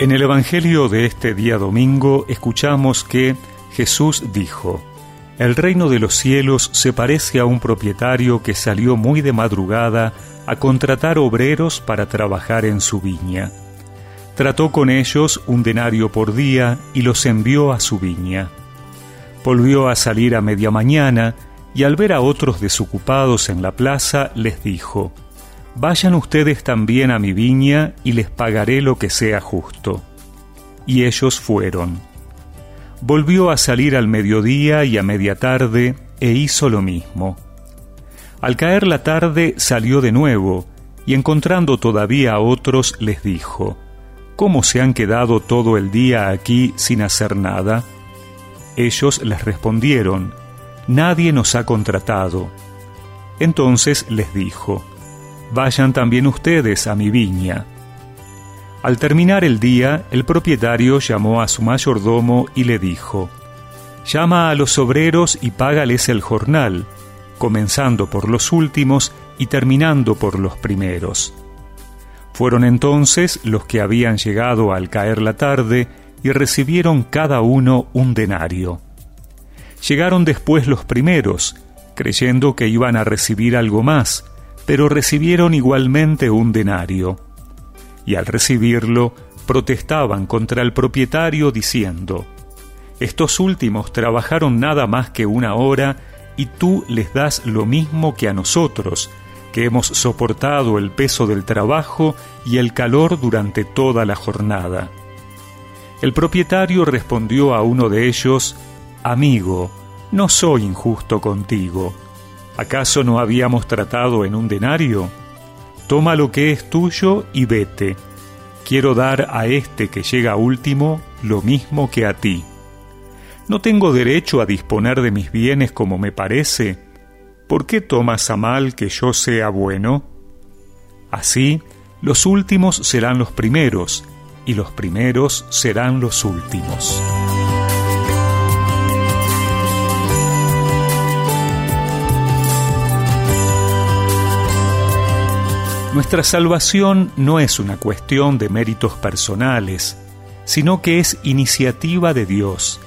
En el Evangelio de este día domingo escuchamos que Jesús dijo, El reino de los cielos se parece a un propietario que salió muy de madrugada a contratar obreros para trabajar en su viña. Trató con ellos un denario por día y los envió a su viña. Volvió a salir a media mañana y al ver a otros desocupados en la plaza les dijo, Vayan ustedes también a mi viña y les pagaré lo que sea justo. Y ellos fueron. Volvió a salir al mediodía y a media tarde e hizo lo mismo. Al caer la tarde salió de nuevo y encontrando todavía a otros les dijo, ¿Cómo se han quedado todo el día aquí sin hacer nada? Ellos les respondieron, Nadie nos ha contratado. Entonces les dijo, Vayan también ustedes a mi viña. Al terminar el día, el propietario llamó a su mayordomo y le dijo, Llama a los obreros y págales el jornal, comenzando por los últimos y terminando por los primeros. Fueron entonces los que habían llegado al caer la tarde y recibieron cada uno un denario. Llegaron después los primeros, creyendo que iban a recibir algo más, pero recibieron igualmente un denario. Y al recibirlo, protestaban contra el propietario diciendo, Estos últimos trabajaron nada más que una hora y tú les das lo mismo que a nosotros, que hemos soportado el peso del trabajo y el calor durante toda la jornada. El propietario respondió a uno de ellos, Amigo, no soy injusto contigo ¿Acaso no habíamos tratado en un denario? Toma lo que es tuyo y vete. Quiero dar a este que llega último lo mismo que a ti. ¿No tengo derecho a disponer de mis bienes como me parece? ¿Por qué tomas a mal que yo sea bueno? Así, los últimos serán los primeros, y los primeros serán los últimos. Nuestra salvación no es una cuestión de méritos personales, sino que es iniciativa de Dios,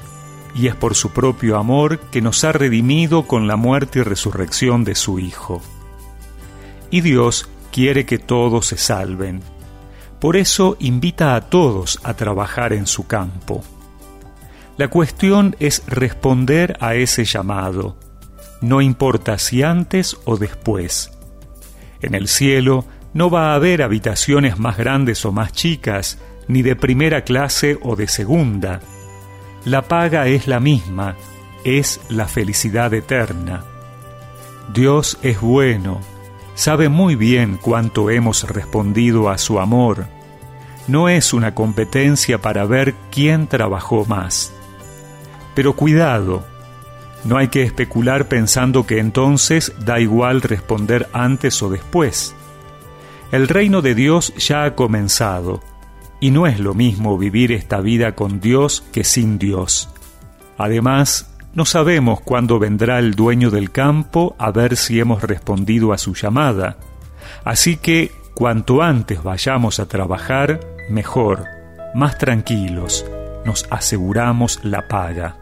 y es por su propio amor que nos ha redimido con la muerte y resurrección de su Hijo. Y Dios quiere que todos se salven. Por eso invita a todos a trabajar en su campo. La cuestión es responder a ese llamado, no importa si antes o después. En el cielo no va a haber habitaciones más grandes o más chicas, ni de primera clase o de segunda. La paga es la misma, es la felicidad eterna. Dios es bueno, sabe muy bien cuánto hemos respondido a su amor. No es una competencia para ver quién trabajó más. Pero cuidado, no hay que especular pensando que entonces da igual responder antes o después. El reino de Dios ya ha comenzado, y no es lo mismo vivir esta vida con Dios que sin Dios. Además, no sabemos cuándo vendrá el dueño del campo a ver si hemos respondido a su llamada. Así que, cuanto antes vayamos a trabajar, mejor, más tranquilos, nos aseguramos la paga.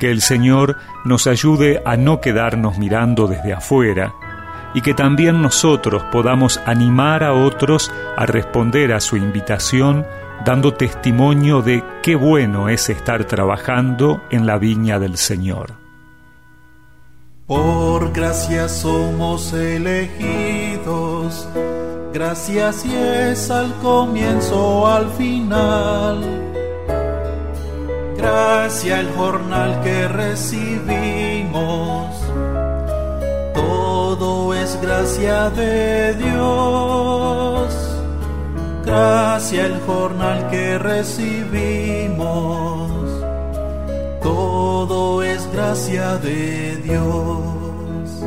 Que el Señor nos ayude a no quedarnos mirando desde afuera y que también nosotros podamos animar a otros a responder a su invitación dando testimonio de qué bueno es estar trabajando en la viña del Señor. Por gracia somos elegidos, gracias y es al comienzo, al final gracia el jornal que recibimos. Todo es gracia de Dios. Gracia el jornal que recibimos. Todo es gracia de Dios.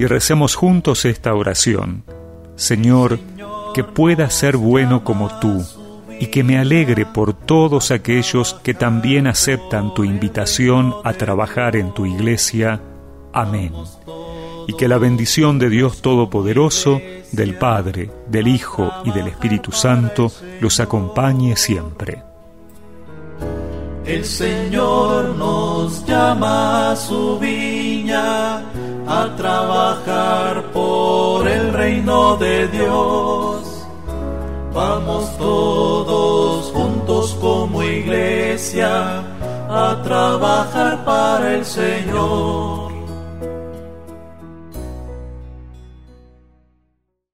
Y recemos juntos esta oración. Señor, que pueda ser bueno como tú y que me alegre por todos aquellos que también aceptan tu invitación a trabajar en tu iglesia. Amén. Y que la bendición de Dios Todopoderoso, del Padre, del Hijo y del Espíritu Santo los acompañe siempre. El Señor nos llama a su viña a trabajar por el reino de Dios. Vamos todos juntos como iglesia a trabajar para el Señor.